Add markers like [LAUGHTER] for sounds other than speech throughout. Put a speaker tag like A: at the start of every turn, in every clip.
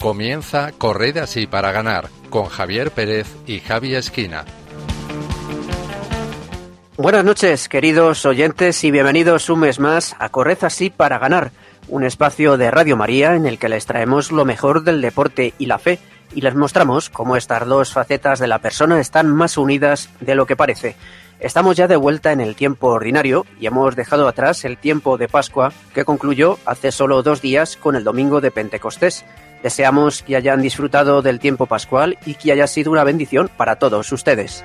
A: Comienza Corred así para ganar con Javier Pérez y Javi Esquina.
B: Buenas noches, queridos oyentes, y bienvenidos un mes más a Corred así para ganar, un espacio de Radio María en el que les traemos lo mejor del deporte y la fe y les mostramos cómo estas dos facetas de la persona están más unidas de lo que parece. Estamos ya de vuelta en el tiempo ordinario y hemos dejado atrás el tiempo de Pascua que concluyó hace solo dos días con el domingo de Pentecostés. Deseamos que hayan disfrutado del tiempo pascual y que haya sido una bendición para todos ustedes.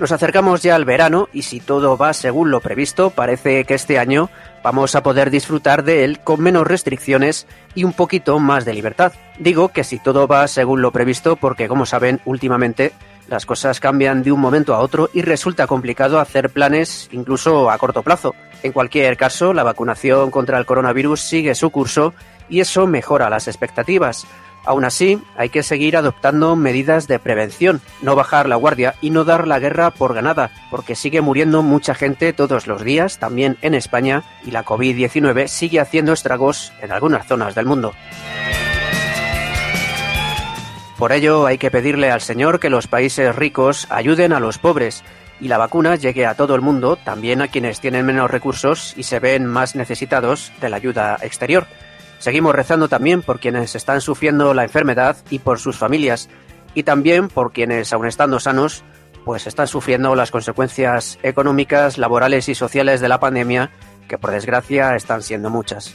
B: Nos acercamos ya al verano y si todo va según lo previsto, parece que este año vamos a poder disfrutar de él con menos restricciones y un poquito más de libertad. Digo que si todo va según lo previsto porque como saben últimamente las cosas cambian de un momento a otro y resulta complicado hacer planes incluso a corto plazo. En cualquier caso, la vacunación contra el coronavirus sigue su curso y eso mejora las expectativas. Aún así, hay que seguir adoptando medidas de prevención, no bajar la guardia y no dar la guerra por ganada, porque sigue muriendo mucha gente todos los días, también en España, y la COVID-19 sigue haciendo estragos en algunas zonas del mundo. Por ello hay que pedirle al Señor que los países ricos ayuden a los pobres y la vacuna llegue a todo el mundo, también a quienes tienen menos recursos y se ven más necesitados de la ayuda exterior. Seguimos rezando también por quienes están sufriendo la enfermedad y por sus familias, y también por quienes, aun estando sanos, pues están sufriendo las consecuencias económicas, laborales y sociales de la pandemia, que por desgracia están siendo muchas.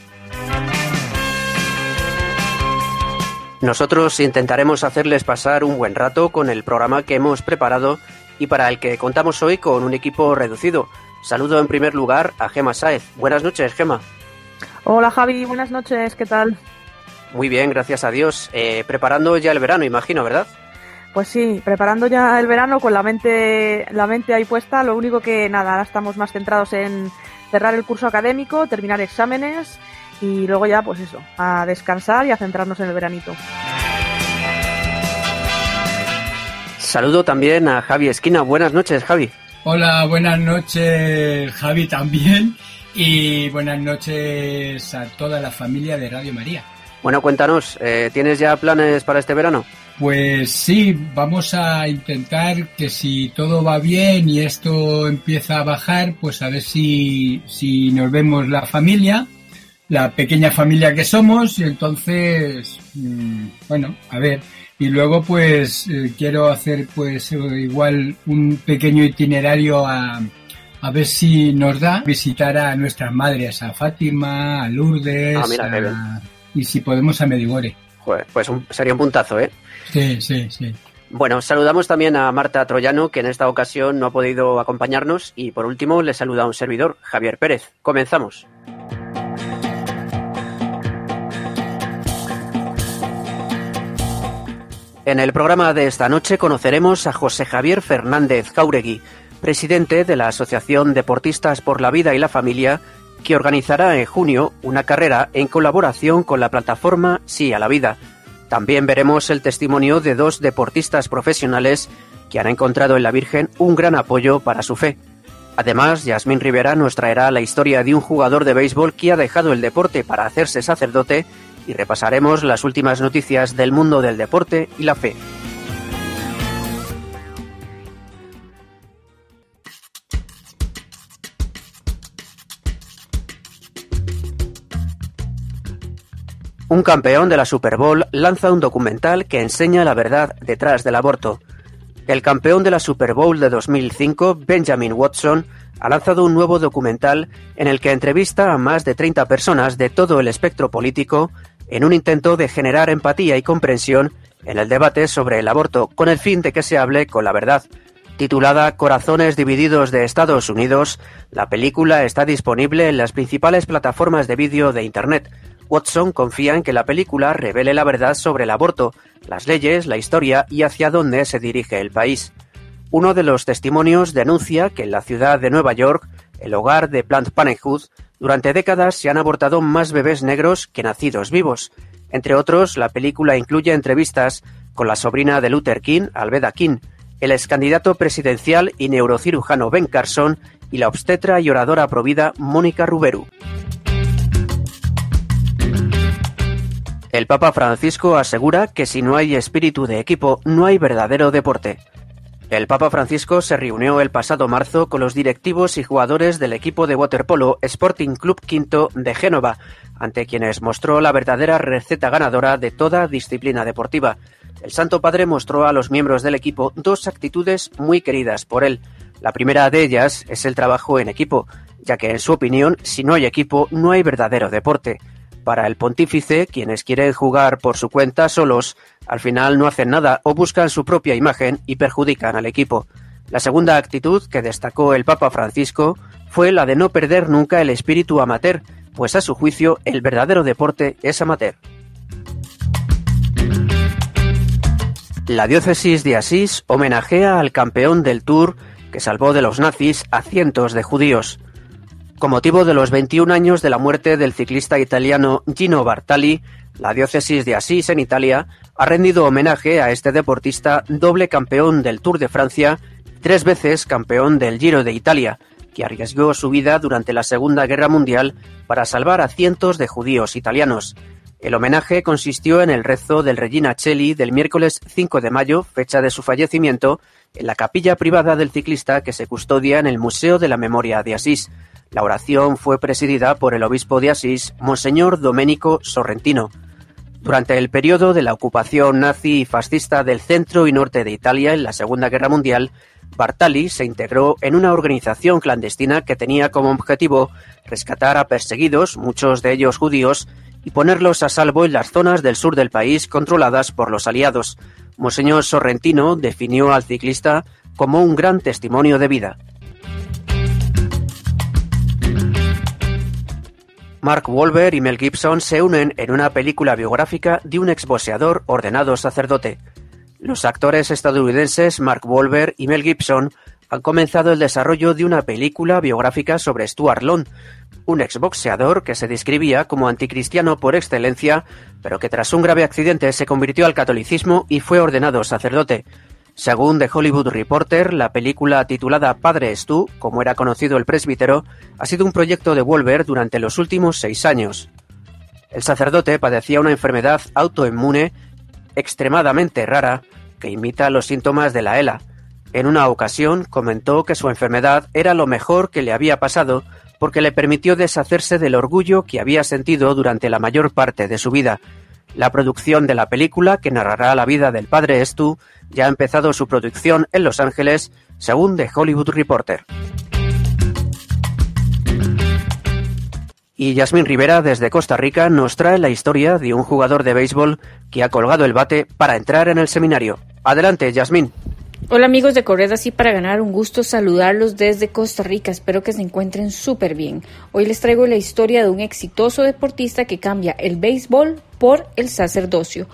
B: Nosotros intentaremos hacerles pasar un buen rato con el programa que hemos preparado y para el que contamos hoy con un equipo reducido. Saludo en primer lugar a Gema Saez. Buenas noches, Gema.
C: Hola Javi, buenas noches, ¿qué tal?
B: Muy bien, gracias a Dios. Eh, preparando ya el verano, imagino, ¿verdad?
C: Pues sí, preparando ya el verano con la mente, la mente ahí puesta. Lo único que nada, ahora estamos más centrados en cerrar el curso académico, terminar exámenes y luego ya, pues eso, a descansar y a centrarnos en el veranito.
B: Saludo también a Javi Esquina. Buenas noches, Javi.
D: Hola, buenas noches, Javi también. Y buenas noches a toda la familia de Radio María.
B: Bueno, cuéntanos, eh, ¿tienes ya planes para este verano?
D: Pues sí, vamos a intentar que si todo va bien y esto empieza a bajar, pues a ver si, si nos vemos la familia la pequeña familia que somos y entonces, mm, bueno, a ver. Y luego pues eh, quiero hacer pues igual un pequeño itinerario a, a ver si nos da visitar a nuestras madres, a Fátima, a Lourdes,
B: Ah,
D: y si podemos a Medigore.
B: pues sería un puntazo, ¿eh?
D: Sí, sí, sí.
B: Bueno, saludamos también a Marta Troyano, que en esta ocasión no ha podido acompañarnos, y por último le saluda un servidor, Javier Pérez. Comenzamos. En el programa de esta noche conoceremos a José Javier Fernández Jauregui, presidente de la Asociación Deportistas por la Vida y la Familia, que organizará en junio una carrera en colaboración con la plataforma Sí a la Vida. También veremos el testimonio de dos deportistas profesionales que han encontrado en la Virgen un gran apoyo para su fe. Además, Yasmín Rivera nos traerá la historia de un jugador de béisbol que ha dejado el deporte para hacerse sacerdote y repasaremos las últimas noticias del mundo del deporte y la fe. Un campeón de la Super Bowl lanza un documental que enseña la verdad detrás del aborto. El campeón de la Super Bowl de 2005, Benjamin Watson, ha lanzado un nuevo documental en el que entrevista a más de 30 personas de todo el espectro político en un intento de generar empatía y comprensión en el debate sobre el aborto con el fin de que se hable con la verdad. Titulada Corazones Divididos de Estados Unidos, la película está disponible en las principales plataformas de vídeo de Internet. Watson confía en que la película revele la verdad sobre el aborto, las leyes, la historia y hacia dónde se dirige el país. Uno de los testimonios denuncia que en la ciudad de Nueva York, el hogar de Planned Parenthood, durante décadas se han abortado más bebés negros que nacidos vivos. Entre otros, la película incluye entrevistas con la sobrina de Luther King, Alveda King, el excandidato presidencial y neurocirujano Ben Carson y la obstetra y oradora provida Mónica Ruberu. El Papa Francisco asegura que si no hay espíritu de equipo, no hay verdadero deporte. El Papa Francisco se reunió el pasado marzo con los directivos y jugadores del equipo de waterpolo Sporting Club Quinto de Génova, ante quienes mostró la verdadera receta ganadora de toda disciplina deportiva. El Santo Padre mostró a los miembros del equipo dos actitudes muy queridas por él. La primera de ellas es el trabajo en equipo, ya que en su opinión, si no hay equipo, no hay verdadero deporte. Para el pontífice, quienes quieren jugar por su cuenta solos, al final no hacen nada o buscan su propia imagen y perjudican al equipo. La segunda actitud que destacó el Papa Francisco fue la de no perder nunca el espíritu amateur, pues a su juicio el verdadero deporte es amateur. La diócesis de Asís homenajea al campeón del Tour que salvó de los nazis a cientos de judíos. Con motivo de los 21 años de la muerte del ciclista italiano Gino Bartali, la diócesis de Asís en Italia ha rendido homenaje a este deportista doble campeón del Tour de Francia, tres veces campeón del Giro de Italia, que arriesgó su vida durante la Segunda Guerra Mundial para salvar a cientos de judíos italianos. El homenaje consistió en el rezo del Regina Cheli del miércoles 5 de mayo, fecha de su fallecimiento, en la capilla privada del ciclista que se custodia en el Museo de la Memoria de Asís. La oración fue presidida por el obispo de Asís, Monseñor Domenico Sorrentino. Durante el periodo de la ocupación nazi y fascista del centro y norte de Italia en la Segunda Guerra Mundial, Bartali se integró en una organización clandestina que tenía como objetivo rescatar a perseguidos, muchos de ellos judíos, y ponerlos a salvo en las zonas del sur del país controladas por los aliados. Monseñor Sorrentino definió al ciclista como un gran testimonio de vida. Mark Wahlberg y Mel Gibson se unen en una película biográfica de un exboxeador ordenado sacerdote. Los actores estadounidenses Mark Wahlberg y Mel Gibson han comenzado el desarrollo de una película biográfica sobre Stuart Long, un exboxeador que se describía como anticristiano por excelencia, pero que tras un grave accidente se convirtió al catolicismo y fue ordenado sacerdote. Según The Hollywood Reporter, la película titulada Padre Stu, como era conocido el presbítero, ha sido un proyecto de Wolver durante los últimos seis años. El sacerdote padecía una enfermedad autoinmune extremadamente rara que imita los síntomas de la ELA. En una ocasión comentó que su enfermedad era lo mejor que le había pasado porque le permitió deshacerse del orgullo que había sentido durante la mayor parte de su vida la producción de la película, que narrará la vida del padre Stu, ya ha empezado su producción en Los Ángeles, según The Hollywood Reporter. Y Yasmín Rivera, desde Costa Rica, nos trae la historia de un jugador de béisbol que ha colgado el bate para entrar en el seminario. Adelante, Yasmín.
E: Hola amigos de Corred así para ganar, un gusto saludarlos desde Costa Rica, espero que se encuentren súper bien. Hoy les traigo la historia de un exitoso deportista que cambia el béisbol por el sacerdocio.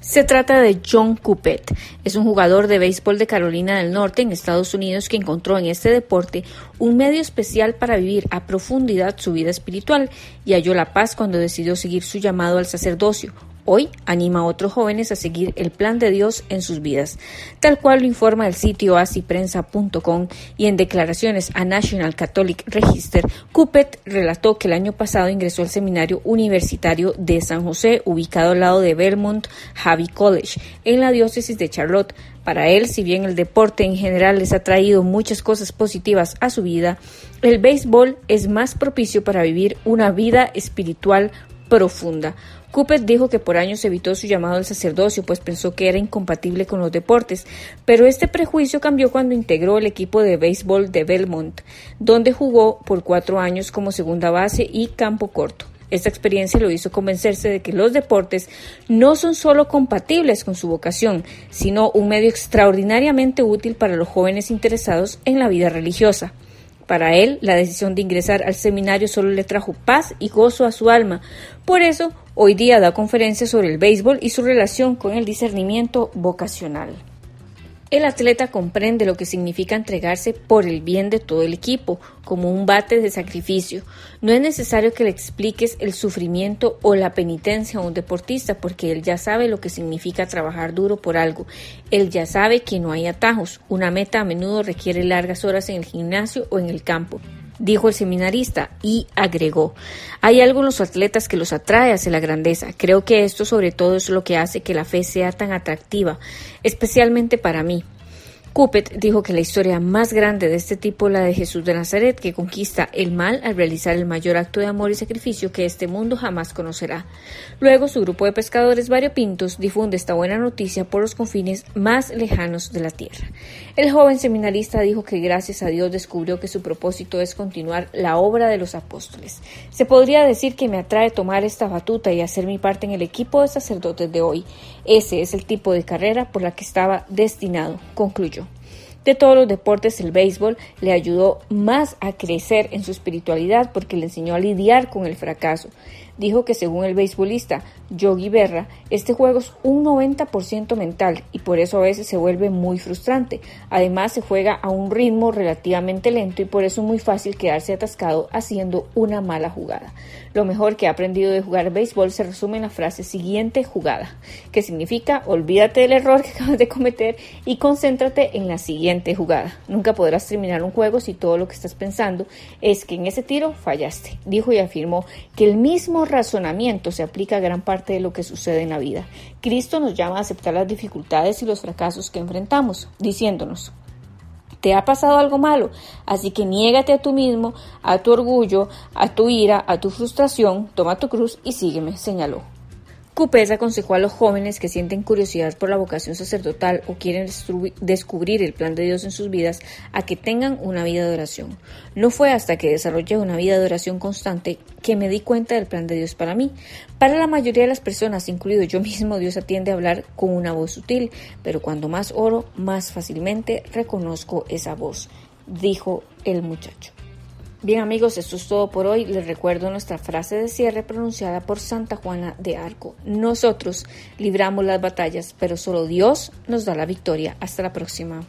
E: Se trata de John Coupet. Es un jugador de béisbol de Carolina del Norte en Estados Unidos que encontró en este deporte un medio especial para vivir a profundidad su vida espiritual y halló la paz cuando decidió seguir su llamado al sacerdocio, Hoy anima a otros jóvenes a seguir el plan de Dios en sus vidas, tal cual lo informa el sitio asiprensa.com y en declaraciones a National Catholic Register, Cupet relató que el año pasado ingresó al seminario universitario de San José, ubicado al lado de Vermont Javi College, en la diócesis de Charlotte. Para él, si bien el deporte en general les ha traído muchas cosas positivas a su vida, el béisbol es más propicio para vivir una vida espiritual profunda. Cupet dijo que por años evitó su llamado al sacerdocio, pues pensó que era incompatible con los deportes, pero este prejuicio cambió cuando integró el equipo de béisbol de Belmont, donde jugó por cuatro años como segunda base y campo corto. Esta experiencia lo hizo convencerse de que los deportes no son solo compatibles con su vocación, sino un medio extraordinariamente útil para los jóvenes interesados en la vida religiosa. Para él, la decisión de ingresar al seminario solo le trajo paz y gozo a su alma. Por eso, hoy día da conferencias sobre el béisbol y su relación con el discernimiento vocacional. El atleta comprende lo que significa entregarse por el bien de todo el equipo, como un bate de sacrificio. No es necesario que le expliques el sufrimiento o la penitencia a un deportista, porque él ya sabe lo que significa trabajar duro por algo. Él ya sabe que no hay atajos. Una meta a menudo requiere largas horas en el gimnasio o en el campo dijo el seminarista, y agregó, hay algo en los atletas que los atrae hacia la grandeza. Creo que esto sobre todo es lo que hace que la fe sea tan atractiva, especialmente para mí. Coupet dijo que la historia más grande de este tipo es la de Jesús de Nazaret, que conquista el mal al realizar el mayor acto de amor y sacrificio que este mundo jamás conocerá. Luego, su grupo de pescadores variopintos difunde esta buena noticia por los confines más lejanos de la tierra. El joven seminarista dijo que gracias a Dios descubrió que su propósito es continuar la obra de los apóstoles. Se podría decir que me atrae tomar esta batuta y hacer mi parte en el equipo de sacerdotes de hoy. Ese es el tipo de carrera por la que estaba destinado, concluyó. De todos los deportes, el béisbol le ayudó más a crecer en su espiritualidad porque le enseñó a lidiar con el fracaso. Dijo que según el beisbolista Yogi Berra, este juego es un 90% mental y por eso a veces se vuelve muy frustrante. Además, se juega a un ritmo relativamente lento y por eso es muy fácil quedarse atascado haciendo una mala jugada. Lo mejor que ha aprendido de jugar béisbol se resume en la frase siguiente jugada, que significa olvídate del error que acabas de cometer y concéntrate en la siguiente jugada. Nunca podrás terminar un juego si todo lo que estás pensando es que en ese tiro fallaste, dijo y afirmó que el mismo razonamiento se aplica a gran parte de lo que sucede en la vida. Cristo nos llama a aceptar las dificultades y los fracasos que enfrentamos, diciéndonos, te ha pasado algo malo, así que niégate a tú mismo, a tu orgullo, a tu ira, a tu frustración, toma tu cruz y sígueme, señaló. Cupés aconsejó a los jóvenes que sienten curiosidad por la vocación sacerdotal o quieren descubrir el plan de Dios en sus vidas a que tengan una vida de oración. No fue hasta que desarrollé una vida de oración constante que me di cuenta del plan de Dios para mí. Para la mayoría de las personas, incluido yo mismo, Dios atiende a hablar con una voz sutil, pero cuando más oro, más fácilmente reconozco esa voz, dijo el muchacho. Bien amigos, esto es todo por hoy. Les recuerdo nuestra frase de cierre pronunciada por Santa Juana de Arco. Nosotros libramos las batallas, pero solo Dios nos da la victoria. Hasta la próxima.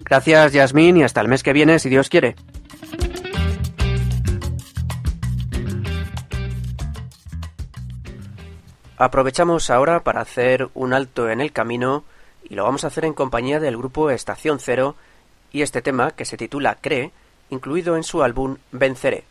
B: Gracias Yasmín y hasta el mes que viene, si Dios quiere. Aprovechamos ahora para hacer un alto en el camino y lo vamos a hacer en compañía del grupo Estación Cero y este tema que se titula Cree incluido en su álbum Venceré.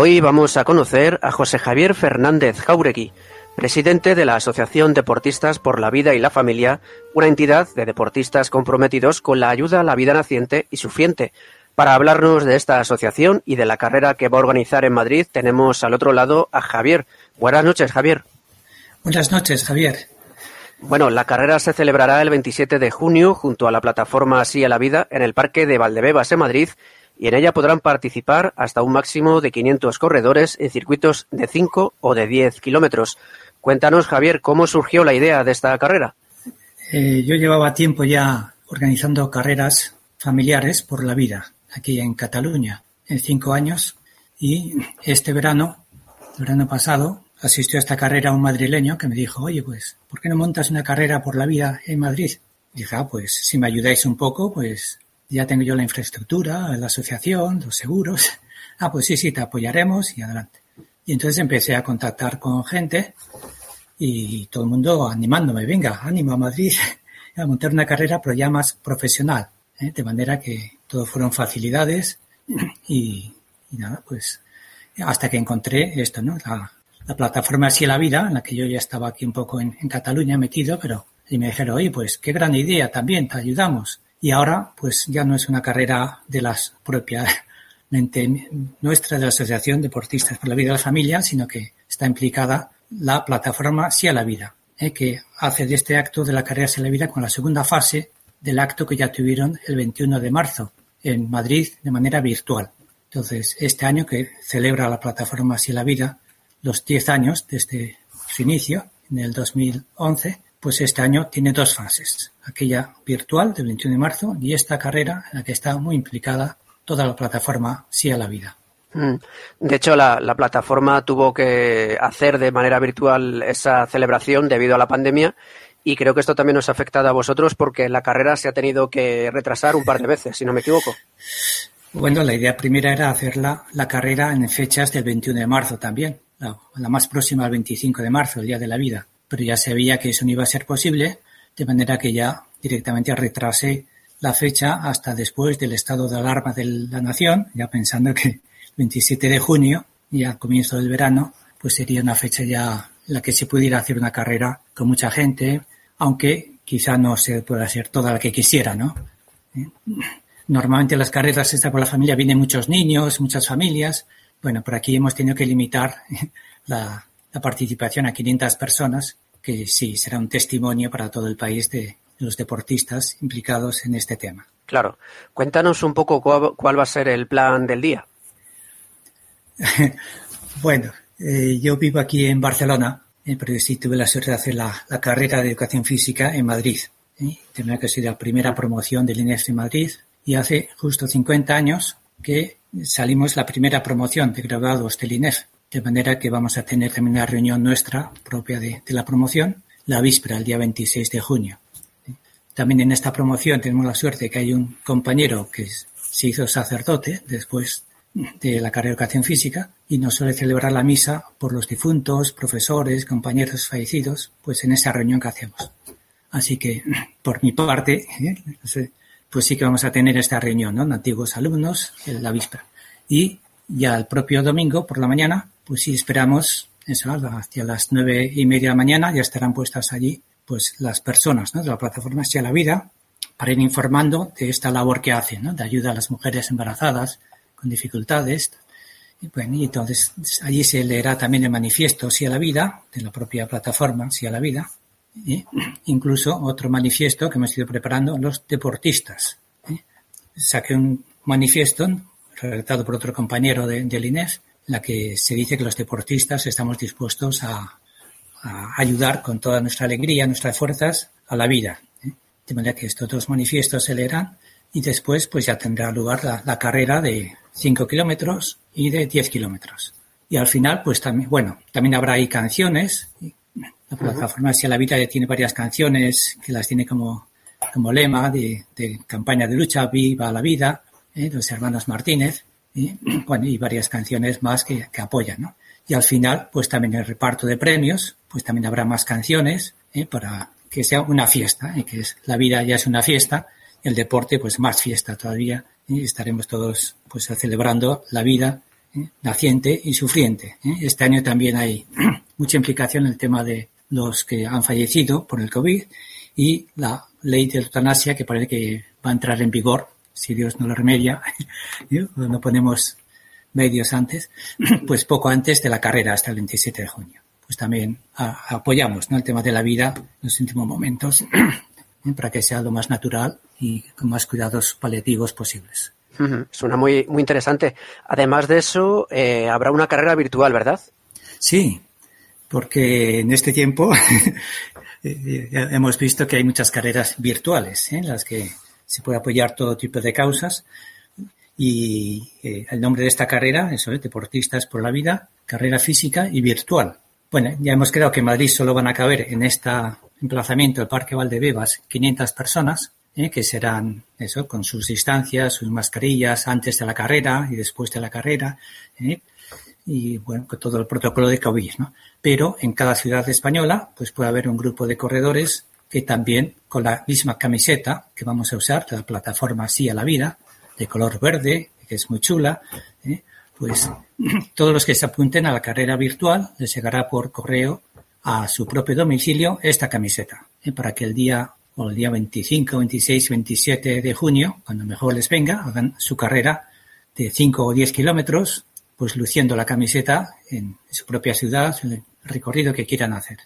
B: Hoy vamos a conocer a José Javier Fernández Jauregui, presidente de la Asociación Deportistas por la Vida y la Familia, una entidad de deportistas comprometidos con la ayuda a la vida naciente y sufriente. Para hablarnos de esta asociación y de la carrera que va a organizar en Madrid, tenemos al otro lado a Javier. Buenas noches, Javier.
F: Buenas noches, Javier.
B: Bueno, la carrera se celebrará el 27 de junio junto a la plataforma Así a la Vida en el Parque de Valdebebas en Madrid y en ella podrán participar hasta un máximo de 500 corredores en circuitos de 5 o de 10 kilómetros. Cuéntanos, Javier, cómo surgió la idea de esta carrera.
F: Eh, yo llevaba tiempo ya organizando carreras familiares por la vida aquí en Cataluña, en cinco años, y este verano, el verano pasado, asistió a esta carrera un madrileño que me dijo, oye, pues, ¿por qué no montas una carrera por la vida en Madrid? Dije, ah, pues, si me ayudáis un poco, pues, ya tengo yo la infraestructura, la asociación, los seguros. [LAUGHS] Ah, pues sí, sí, te apoyaremos y adelante. Y entonces empecé a contactar con gente y todo el mundo animándome, venga, ánimo a Madrid, [LAUGHS] a montar una carrera, pero ya más profesional, ¿eh? de manera que todo fueron facilidades [CLEARS THROAT] y, nada, pues hasta que encontré esto, ¿no? La, la plataforma Así la Vida, en la que yo ya estaba aquí un poco en, Cataluña metido, pero y me dijeron, oye, pues qué gran idea también, te ayudamos. Y ahora, pues ya no es una carrera de las propiamente nuestra de la Asociación Deportistas por la Vida de la Familia, sino que está implicada la plataforma Sí a la Vida, ¿eh? que hace de este acto de la carrera Sí a la Vida con la segunda fase del acto que ya tuvieron el 21 de marzo en Madrid de manera virtual. Entonces, este año que celebra la plataforma Sí a la Vida, los 10 años desde su inicio, en el 2011, pues este año tiene dos fases. Aquella virtual del 21 de marzo y esta carrera en la que está muy implicada toda la plataforma Sí a la Vida.
B: Mm. De hecho, la, la, plataforma tuvo que hacer de manera virtual esa celebración debido a la pandemia y creo que esto también nos ha afectado a vosotros porque la carrera se ha tenido que retrasar un par de veces, si no me equivoco.
F: Bueno, la idea primera era hacer la, la carrera en fechas del 21 de marzo también, la, más próxima al 25 de marzo, el Día de la Vida. Pero ya se que eso no iba a ser posible, de manera que ya directamente retrasé la fecha hasta después del estado de alarma de la nación, ya pensando que el 27 de junio, ya comienzo del verano, pues sería una fecha ya la que se pudiera hacer una carrera con mucha gente, aunque quizá no se pueda hacer toda la que quisiera, ¿no? ¿Eh? Normalmente las carreras estas por la familia vienen muchos niños, muchas familias, bueno, por aquí hemos tenido que limitar [LAUGHS] la, participación a 500 personas, que sí será un testimonio para todo el país de, los deportistas implicados en este tema.
B: Claro. Cuéntanos un poco cuál, va a ser el plan del día. [LAUGHS]
F: bueno, eh, yo vivo aquí en Barcelona, eh, pero sí tuve la suerte de hacer la, carrera de educación física en Madrid. ¿eh? Tenía que ser la primera promoción del INEF en Madrid y hace justo 50 años que salimos la primera promoción de graduados del INEF, de manera que vamos a tener también una reunión nuestra propia de, la promoción la víspera, el día 26 de junio. También en esta promoción tenemos la suerte que hay un compañero que se hizo sacerdote después de la carrera de educación física y nos suele celebrar la misa por los difuntos, profesores, compañeros fallecidos, pues en esa reunión que hacemos. Así que, por mi parte, ¿eh? pues sí que vamos a tener esta reunión, ¿no? Antiguos alumnos, en la víspera. Y ya el propio domingo por la mañana, pues sí esperamos, eso, hacia las nueve y media de la mañana ya estarán puestas allí, pues las personas, ¿no? De la plataforma Hacia la Vida, para ir informando de esta labor que hacen, ¿no? De ayuda a las mujeres embarazadas con dificultades. Y bueno, y entonces allí se leerá también el manifiesto Sí a la Vida, de la propia plataforma Sí a la Vida, incluso otro manifiesto que hemos ido preparando los deportistas. Saqué un manifiesto redactado por otro compañero de, del INEF, la que se dice que los deportistas estamos dispuestos a, ayudar con toda nuestra alegría, nuestras fuerzas a la vida. De manera que estos dos manifiestos se leerán y después pues ya tendrá lugar la, la carrera de 5 kilómetros y de 10 kilómetros. Y al final, pues también, bueno, también habrá ahí canciones la plataforma Hacia la Vida tiene varias canciones que las tiene como, como lema de, campaña de lucha, Viva la Vida, ¿eh? los hermanos Martínez, y, bueno, y varias canciones más que, apoyan, ¿no? Y al final, pues también el reparto de premios, pues también habrá más canciones ¿eh? para que sea una fiesta, ¿eh? que es, la vida ya es una fiesta, el deporte, pues más fiesta todavía, y estaremos todos pues celebrando la vida naciente y sufriente. Este año también hay [CLEARS THROAT] mucha implicación en el tema de los que han fallecido por el COVID y la ley de eutanasia que parece que va a entrar en vigor, si Dios no lo remedia, [LAUGHS] no ponemos medios antes, [CLEARS THROAT] pues poco antes de la carrera, hasta el 27 de junio. Pues también apoyamos ¿no? el tema de la vida en los últimos momentos [CLEARS THROAT] para que sea lo más natural y con más cuidados paliativos posibles.
B: Suena muy, muy interesante. Además de eso, eh, habrá una carrera virtual, ¿verdad?
F: Sí, porque en este tiempo [LAUGHS] eh, hemos visto que hay muchas carreras virtuales ¿eh? en las que se puede apoyar todo tipo de causas. Y el nombre de esta carrera es Deportistas por la Vida, carrera física y virtual. Bueno, ya hemos creado que en Madrid solo van a caber en este emplazamiento del Parque Valdebebas 500 personas ¿eh? que serán eso, con sus distancias, sus mascarillas antes de la carrera y después de la carrera, ¿eh? y bueno, con todo el protocolo de COVID, ¿no? Pero en cada ciudad española, pues puede haber un grupo de corredores que también con la misma camiseta que vamos a usar, la plataforma Sí a la Vida, de color verde, que es muy chula, ¿eh? pues [CLEARS THROAT] todos los que se apunten a la carrera virtual les llegará por correo a su propio domicilio esta camiseta, para que el día o el día 25, 26, 27 de junio, cuando mejor les venga, hagan su carrera de 5 o 10 kilómetros, pues luciendo la camiseta en su propia ciudad, en el recorrido que quieran hacer.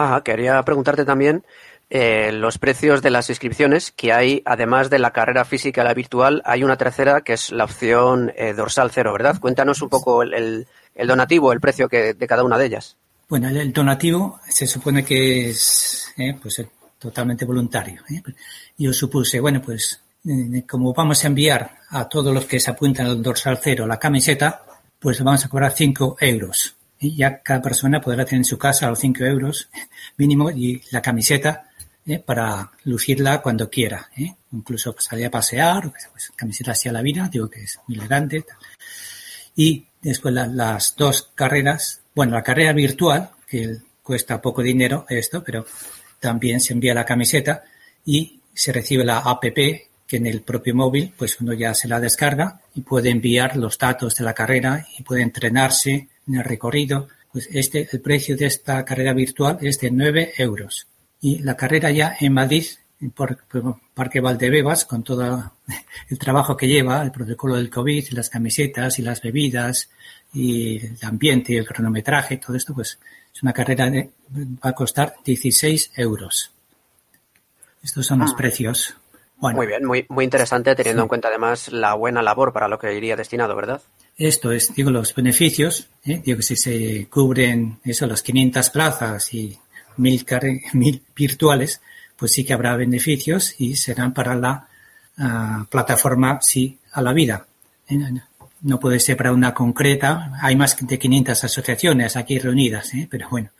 B: Ah, quería preguntarte también eh, los precios de las inscripciones, que hay, además de la carrera física, la virtual, hay una tercera que es la opción eh, dorsal cero, ¿verdad? Cuéntanos un poco el, donativo, el precio que, de cada una de ellas.
F: Bueno, el, donativo se supone que es eh, pues totalmente voluntario. ¿eh? Yo supuse, bueno, pues eh, como vamos a enviar a todos los que se apuntan al dorsal cero la camiseta, pues vamos a cobrar 5 euros. Ya cada persona podrá tener en su casa los 5 euros mínimo y la camiseta ¿eh? para lucirla cuando quiera. ¿eh? Incluso pues, salir a pasear, pues, camiseta hacia la vida, digo que es muy elegante. Y después las dos carreras, bueno, la carrera virtual, que cuesta poco dinero esto, pero también se envía la camiseta y se recibe la app que en el propio móvil pues uno ya se la descarga y puede enviar los datos de la carrera y puede entrenarse en el recorrido. Pues este, el precio de esta carrera virtual es de 9 euros. Y la carrera ya en Madrid, por, Parque Valdebebas, con todo [LAUGHS] el trabajo que lleva, el protocolo del COVID, las camisetas y las bebidas y el ambiente y el cronometraje, todo esto, pues es una carrera de, va a costar 16 euros. Estos son los ah. precios.
B: Muy bien, muy, muy interesante teniendo en cuenta además la buena labor para lo que iría destinado, ¿verdad?
F: Esto es, digo, los beneficios, ¿eh? digo que si se cubren eso, las 500 plazas y mil, [LAUGHS] mil virtuales, pues sí que habrá beneficios y serán para la ah, plataforma Sí a la Vida. ¿eh? no puede ser para una concreta. Hay más de 500 asociaciones aquí reunidas, ¿eh? pero bueno.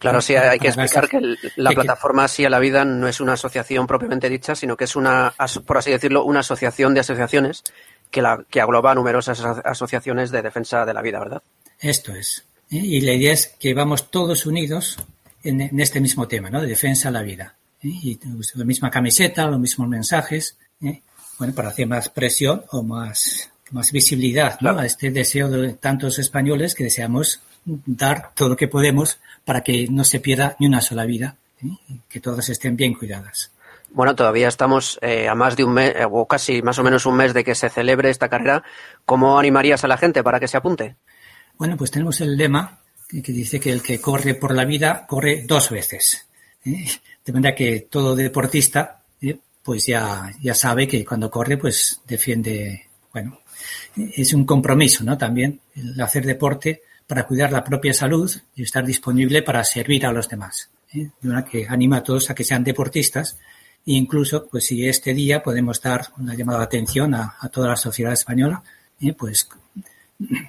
B: Claro, sí, hay que explicar que la plataforma Sí a la Vida no es una asociación propiamente dicha, sino que es una, por así decirlo, una asociación de asociaciones que, la, que agloba numerosas asociaciones de defensa de la vida, ¿verdad?
F: Esto es. ¿eh? Y la idea es que vamos todos unidos en, este mismo tema, ¿no? De defensa de la vida. ¿eh? Y pues, la misma camiseta, los mismos mensajes, bueno, para hacer más presión o más más visibilidad a este deseo de tantos españoles que deseamos dar todo lo que podemos para que no se pierda ni una sola vida ¿eh? que todas estén bien cuidadas.
B: Bueno, todavía estamos eh, a más de un mes, eh, o casi más o menos un mes de que se celebre esta carrera. ¿Cómo animarías a la gente para que se apunte?
F: Bueno, pues tenemos el lema que, dice que el que corre por la vida corre dos veces. De manera que todo deportista pues ya, ya sabe que cuando corre pues defiende, bueno, es un compromiso, ¿no? También el hacer deporte para cuidar la propia salud y estar disponible para servir a los demás. ¿eh? De que anima a todos a que sean deportistas e incluso, pues si este día podemos dar una llamada de atención a, toda la sociedad española, ¿eh? pues,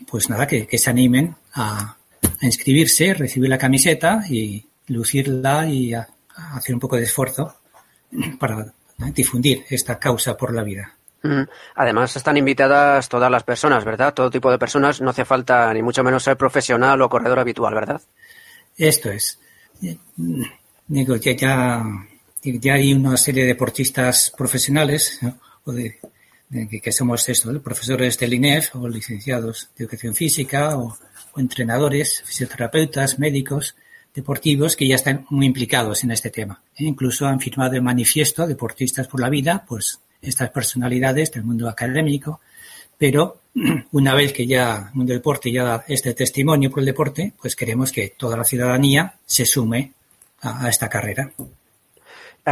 F: pues nada, que, se animen a, inscribirse, recibir la camiseta y lucirla y hacer un poco de esfuerzo para difundir esta causa por la vida.
B: Además están invitadas todas las personas, ¿verdad? Todo tipo de personas. No hace falta ni mucho menos ser profesional o corredor habitual, ¿verdad?
F: Esto es. Digo, ya, ya, hay una serie de deportistas profesionales o de, que, somos esto, profesores del INEF o licenciados de educación física o, entrenadores, fisioterapeutas, médicos, deportivos que ya están muy implicados en este tema. E incluso han firmado el manifiesto Deportistas por la Vida, pues estas personalidades del mundo académico, pero [CLEARS THROAT] una vez que ya el mundo deporte ya da este testimonio por el deporte, pues queremos que toda la ciudadanía se sume a esta carrera.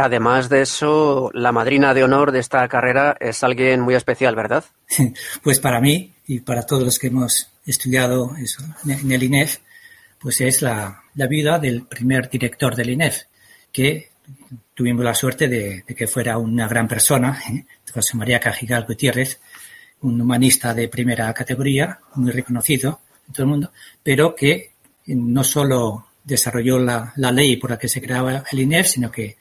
B: Además de eso, la madrina de honor de esta carrera es alguien muy especial, ¿verdad? [LAUGHS]
F: Pues para mí y para todos los que hemos estudiado eso en el INEF, pues es la, la viuda del primer director del INEF, que tuvimos la suerte de, que fuera una gran persona, ¿eh? José María Cajigal Gutiérrez, un humanista de primera categoría, muy reconocido en todo el mundo, pero que no solo desarrolló la, la ley por la que se creaba el INEF, sino que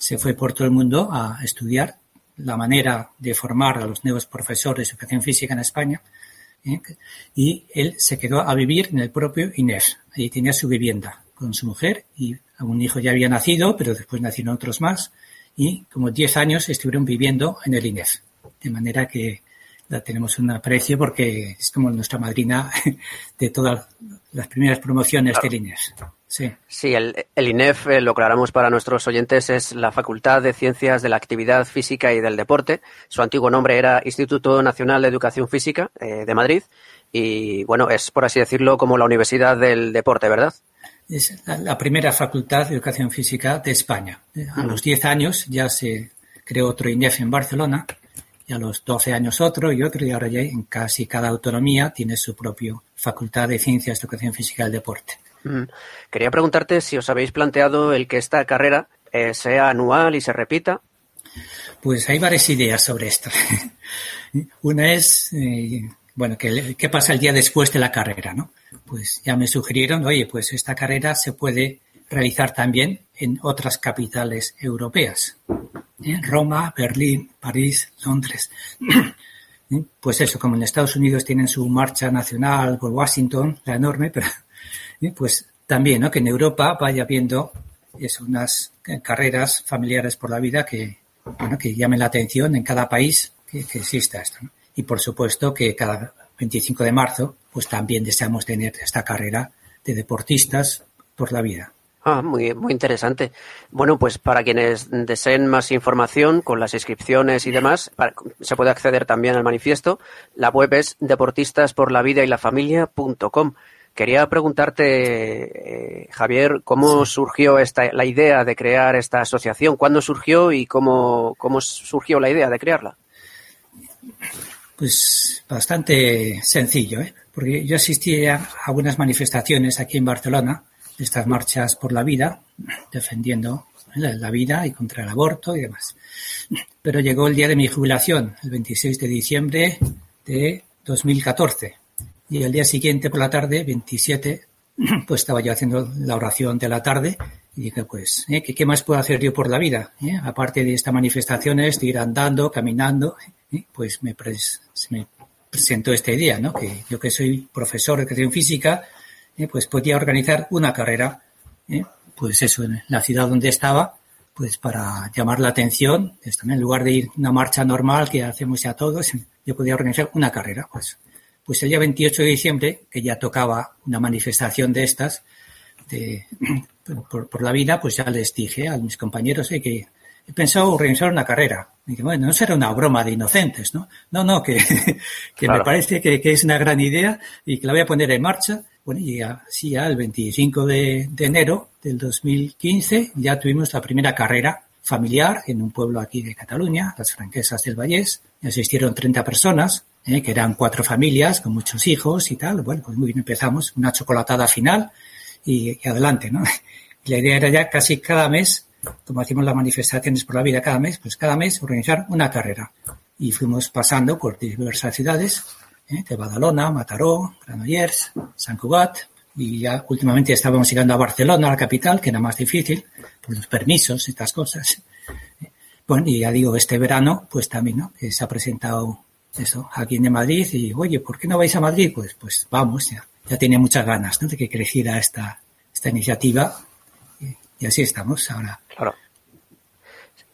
F: se fue por todo el mundo a estudiar la manera de formar a los nuevos profesores de educación física en España. ¿eh? Y él se quedó a vivir en el propio INEF. Allí tenía su vivienda con su mujer y un hijo ya había nacido, pero después nacieron otros más. Y como 10 años estuvieron viviendo en el INEF. De manera que la tenemos un aprecio porque es como nuestra madrina [LAUGHS] de todas las primeras promociones del INEF. Sí,
B: sí el, INEF, eh, lo aclaramos para nuestros oyentes, es la Facultad de Ciencias de la Actividad Física y del Deporte. Su antiguo nombre era Instituto Nacional de Educación Física eh, de Madrid y, bueno, es, por así decirlo, como la Universidad del Deporte, ¿verdad?
F: Es la, primera facultad de educación física de España. A los 10 años ya se creó otro INEF en Barcelona y a los 12 años otro y otro y ahora ya en casi cada autonomía tiene su propio Facultad de Ciencias de Educación Física y del Deporte.
B: Quería preguntarte si os habéis planteado el que esta carrera eh, sea anual y se repita.
F: Pues hay varias ideas sobre esto. [LAUGHS] Una es, eh, bueno, ¿qué, pasa el día después de la carrera, no? Pues ya me sugirieron, oye, pues esta carrera se puede realizar también en otras capitales europeas. ¿eh? Roma, Berlín, París, Londres. [CLEARS THROAT] Pues eso, como en Estados Unidos tienen su marcha nacional por Washington, la enorme, pero pues también. Que en Europa vaya habiendo es unas carreras familiares por la vida que, bueno, que llamen la atención en cada país que, exista esto, Y por supuesto que cada 25 de marzo, pues también deseamos tener esta carrera de deportistas por la vida.
B: Ah, muy, muy interesante. Bueno, pues para quienes deseen más información con las inscripciones y demás, se puede acceder también al manifiesto. La web es deportistasporlavidaylafamilia.com. Quería preguntarte, eh, Javier, ¿cómo surgió esta, la idea de crear esta asociación? ¿Cuándo surgió y cómo, cómo surgió la idea de crearla?
F: Pues bastante sencillo, ¿eh? porque yo asistí a algunas manifestaciones aquí en Barcelona, de estas marchas por la vida, defendiendo la vida y contra el aborto y demás. Pero llegó el día de mi jubilación, el 26 de diciembre de 2014 y el día siguiente por la tarde, 27, [CLEARS THROAT] pues estaba yo haciendo la oración de la tarde y dije, pues, ¿eh? ¿qué, más puedo hacer yo por la vida? ¿Eh? Aparte de estas manifestaciones, de ir andando, caminando, ¿eh? pues me, me presentó esta idea, ¿no? Que yo que soy profesor de educación física, pues podía organizar una carrera, pues eso, en la ciudad donde estaba, pues para llamar la atención, en lugar de ir una marcha normal que hacemos ya todos, [LAUGHS] yo podía organizar una carrera, pues pues el día 28 de diciembre, que ya tocaba una manifestación de estas, de, [CLEARS THROAT] por, la vida, pues ya les dije a mis compañeros eh, que he pensado organizar una carrera. Y que, bueno, no será una broma de inocentes, ¿no? No, no, que, [LAUGHS] que me parece que, es una gran idea y que la voy a poner en marcha. Bueno, y así ya el 25 de, de enero del 2015 ya tuvimos la primera carrera familiar en un pueblo aquí de Cataluña, las Franquesas del Vallés. Asistieron 30 personas ¿eh? que eran cuatro familias con muchos hijos y tal. Bueno, pues muy bien, empezamos una chocolatada final y, adelante, ¿no? [LAUGHS] la idea era ya casi cada mes, como hacemos las manifestaciones por la vida cada mes, pues cada mes organizar una carrera. Y fuimos pasando por diversas ciudades, ¿eh? de Badalona, Mataró, Granollers, San Cugat, y ya últimamente estábamos llegando a Barcelona, la capital, que era más difícil, por los permisos estas cosas. Bueno, y ya digo, este verano, pues también, ¿no? Que se ha presentado eso, aquí en Madrid y, oye, ¿por qué no vais a Madrid? Pues, pues vamos, ya, ya tenía muchas ganas de que creciera esta, esta iniciativa y, así estamos ahora.
B: Claro.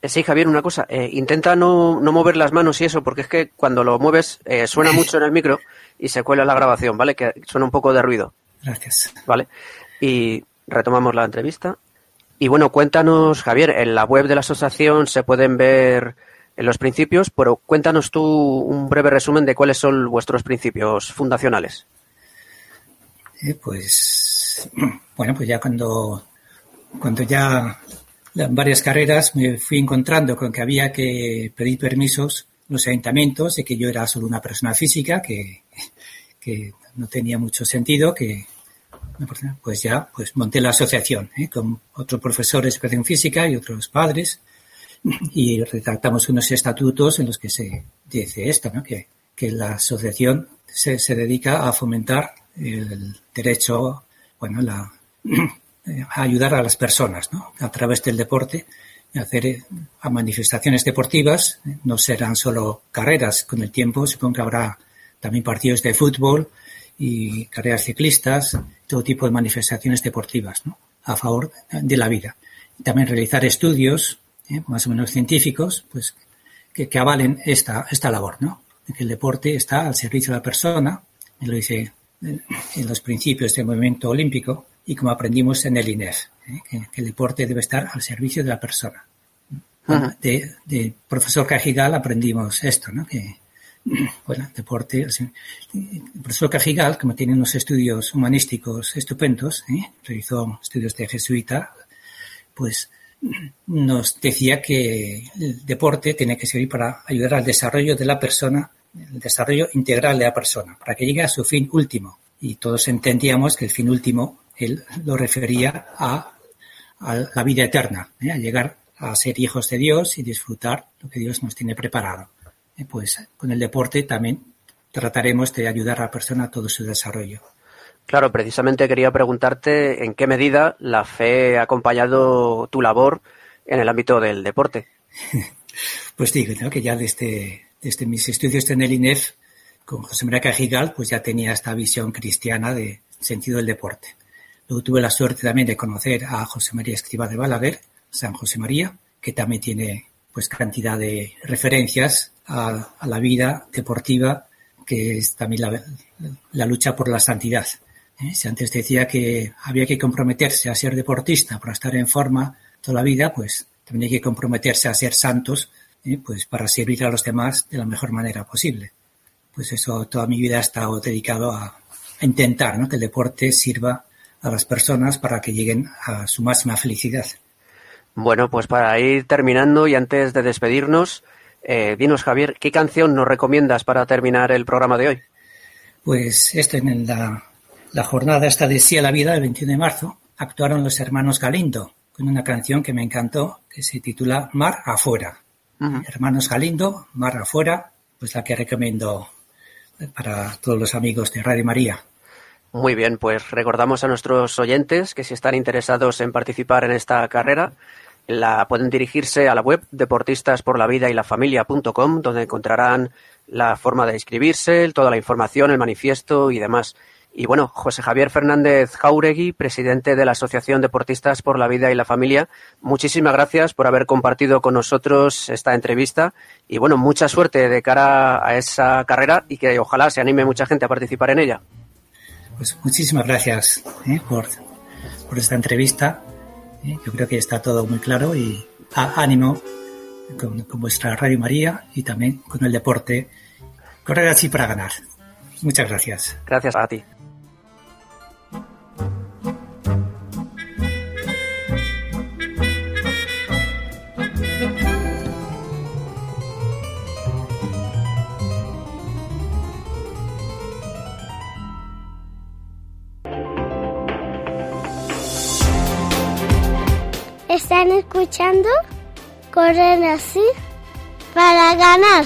B: Eh, sí, Javier, una cosa. Eh, intenta no, no, mover las manos y eso, porque es que cuando lo mueves eh, suena mucho en el micro y se cuela la grabación, ¿vale? Que suena un poco de ruido.
F: Gracias.
B: ¿Vale? Y retomamos la entrevista. Y bueno, cuéntanos, Javier, en la web de la asociación se pueden ver en los principios, pero cuéntanos tú un breve resumen de cuáles son vuestros principios fundacionales.
F: pues, [CLEARS THROAT] bueno, pues ya cuando, cuando ya en varias carreras me fui encontrando con que había que pedir permisos los ayuntamientos de que yo era solo una persona física, que, [LAUGHS] que no tenía mucho sentido, que pues ya pues monté la asociación ¿eh? con otros profesores de educación física y otros padres y redactamos unos estatutos en los que se dice esto, ¿no? que, que la asociación se, se dedica a fomentar el derecho, bueno, la, a ayudar a las personas ¿no? a través del deporte, hacer eh, a manifestaciones deportivas, no serán solo carreras con el tiempo, supongo que habrá también partidos de fútbol y carreras ciclistas, todo tipo de manifestaciones deportivas ¿no? a favor de la vida. también realizar estudios ¿eh? más o menos científicos pues que, que, avalen esta, esta labor, ¿no? que el deporte está al servicio de la persona, me lo dice en los principios del movimiento olímpico, y como aprendimos en el INEF, ¿eh? que, el deporte debe estar al servicio de la persona. De, de, profesor Cajigal aprendimos esto, ¿no? que bueno, deporte, el profesor Cajigal, como tiene unos estudios humanísticos estupendos, ¿eh? realizó estudios de jesuita, pues nos decía que el deporte tiene que servir para ayudar al desarrollo de la persona, el desarrollo integral de la persona, para que llegue a su fin último. Y todos entendíamos que el fin último él lo refería a, la vida eterna, ¿eh? a llegar a ser hijos de Dios y disfrutar lo que Dios nos tiene preparado. Eh, pues con el deporte también trataremos de ayudar a la persona a todo su desarrollo.
B: Claro, precisamente quería preguntarte en qué medida la fe ha acompañado tu labor en el ámbito del deporte. [LAUGHS]
F: pues digo, ¿no? que ya desde, desde mis estudios en el INEF con José María Cajigal, pues ya tenía esta visión cristiana de sentido del deporte. Luego tuve la suerte también de conocer a José María Escriba de Balaguer, San José María, que también tiene pues cantidad de referencias a, la vida deportiva, que es también la, lucha por la santidad. ¿eh? Si antes decía que había que comprometerse a ser deportista para estar en forma toda la vida, pues también hay que comprometerse a ser santos, ¿eh? pues para servir a los demás de la mejor manera posible. Pues eso, toda mi vida ha estado dedicado a, intentar que el deporte sirva a las personas para que lleguen a su máxima felicidad.
B: Bueno, pues para ir terminando y antes de despedirnos, eh, dinos Javier, ¿qué canción nos recomiendas para terminar el programa de hoy?
F: Pues esto en la, la jornada esta de Sí a la Vida, el 21 de marzo, actuaron los hermanos Galindo con una canción que me encantó, que se titula Mar Afuera. Uh -huh. Hermanos Galindo, Mar Afuera, pues la que recomiendo para todos los amigos de Radio María.
B: Muy bien, pues recordamos a nuestros oyentes que si están interesados en participar en esta carrera, la pueden dirigirse a la web deportistasporlavidaylafamilia.com, donde encontrarán la forma de inscribirse, toda la información, el manifiesto y demás. Y bueno, José Javier Fernández Jauregui, presidente de la Asociación Deportistas por la Vida y la Familia, muchísimas gracias por haber compartido con nosotros esta entrevista y bueno, mucha suerte de cara a esa carrera y que ojalá se anime mucha gente a participar en ella.
F: Pues muchísimas gracias ¿eh? por, por, esta entrevista. ¿Eh? Yo creo que está todo muy claro y ánimo con, con, vuestra Radio María y también con el deporte. Correr así para ganar. Muchas gracias.
B: Gracias a ti.
G: Están escuchando Correr así para ganar.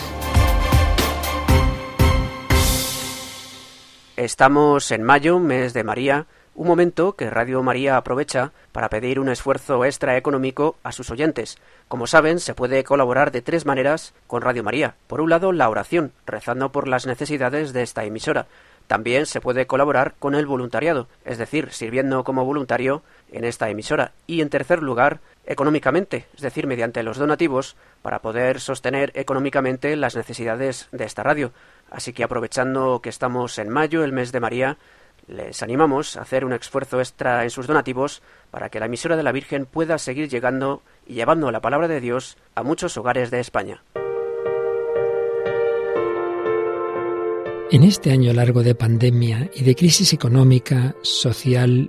B: Estamos en mayo, mes de María, un momento que Radio María aprovecha para pedir un esfuerzo extra económico a sus oyentes. Como saben, se puede colaborar de tres maneras con Radio María. Por un lado, la oración, rezando por las necesidades de esta emisora. También se puede colaborar con el voluntariado, es decir, sirviendo como voluntario en esta emisora. Y en tercer lugar, económicamente, es decir, mediante los donativos, para poder sostener económicamente las necesidades de esta radio. Así que aprovechando que estamos en mayo, el mes de María, les animamos a hacer un esfuerzo extra en sus donativos para que la emisora de la Virgen pueda seguir llegando y llevando la palabra de Dios a muchos hogares de España.
H: En este año largo de pandemia y de crisis económica, social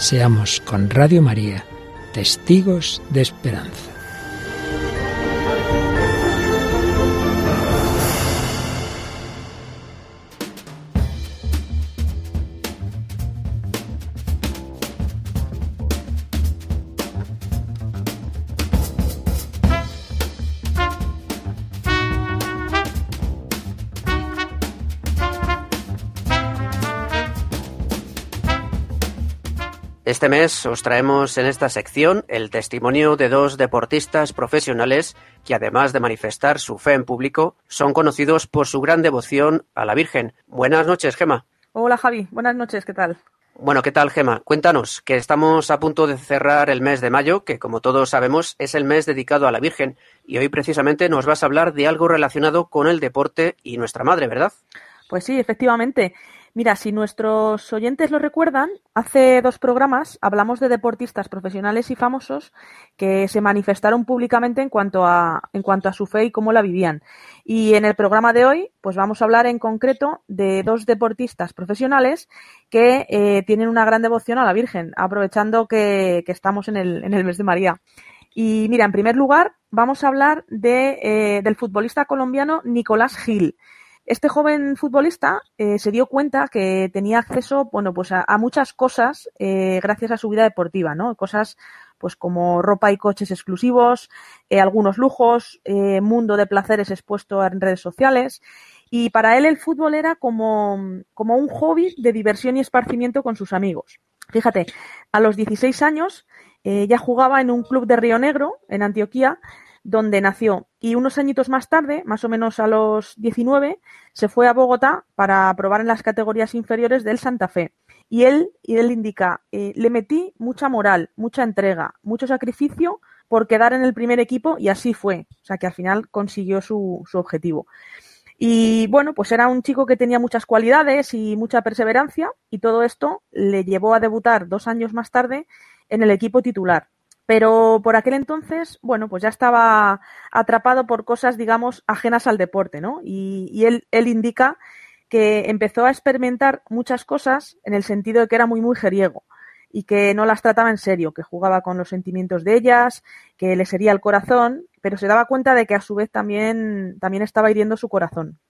H: Seamos con Radio María testigos de esperanza.
B: Mes os traemos en esta sección el testimonio de dos deportistas profesionales que además de manifestar su fe en público, son conocidos por su gran devoción a la Virgen. Buenas noches, Gema.
C: Hola Javi, buenas noches, ¿qué tal?
B: Bueno, ¿qué tal, Gema? Cuéntanos, que estamos a punto de cerrar el mes de mayo, que como todos sabemos es el mes dedicado a la Virgen, y hoy precisamente nos vas a hablar de algo relacionado con el deporte y nuestra madre, ¿verdad?
C: Pues sí, efectivamente. Mira, si nuestros oyentes lo recuerdan, hace dos programas hablamos de deportistas profesionales y famosos que se manifestaron públicamente en cuanto a, en cuanto a su fe y cómo la vivían. Y en el programa de hoy, pues vamos a hablar en concreto de dos deportistas profesionales que eh, tienen una gran devoción a la Virgen, aprovechando que, estamos en el, en el mes de María. Y mira, en primer lugar, vamos a hablar de, eh, del futbolista colombiano Nicolás Gil. Este joven futbolista eh, se dio cuenta que tenía acceso, bueno, pues a, muchas cosas eh, gracias a su vida deportiva, ¿no? Cosas pues como ropa y coches exclusivos, eh, algunos lujos, mundo de placeres expuesto en redes sociales. Y para él el fútbol era como, como un hobby de diversión y esparcimiento con sus amigos. Fíjate, a los 16 años ya jugaba en un club de Río Negro, en Antioquía, donde nació. Y unos añitos más tarde, más o menos a los 19, se fue a Bogotá para probar en las categorías inferiores del Santa Fe. Y él, y él indica, eh, le metí mucha moral, mucha entrega, mucho sacrificio por quedar en el primer equipo y así fue. O sea que al final consiguió su, su objetivo. Y bueno, pues era un chico que tenía muchas cualidades y mucha perseverancia y todo esto le llevó a debutar dos años más tarde en el equipo titular. Pero por aquel entonces, bueno, pues ya estaba atrapado por cosas, digamos, ajenas al deporte, ¿no? Y, él, él indica que empezó a experimentar muchas cosas en el sentido de que era muy, muy jeriego y que no las trataba en serio, que jugaba con los sentimientos de ellas, que le sería el corazón, pero se daba cuenta de que a su vez también, también estaba hiriendo su corazón.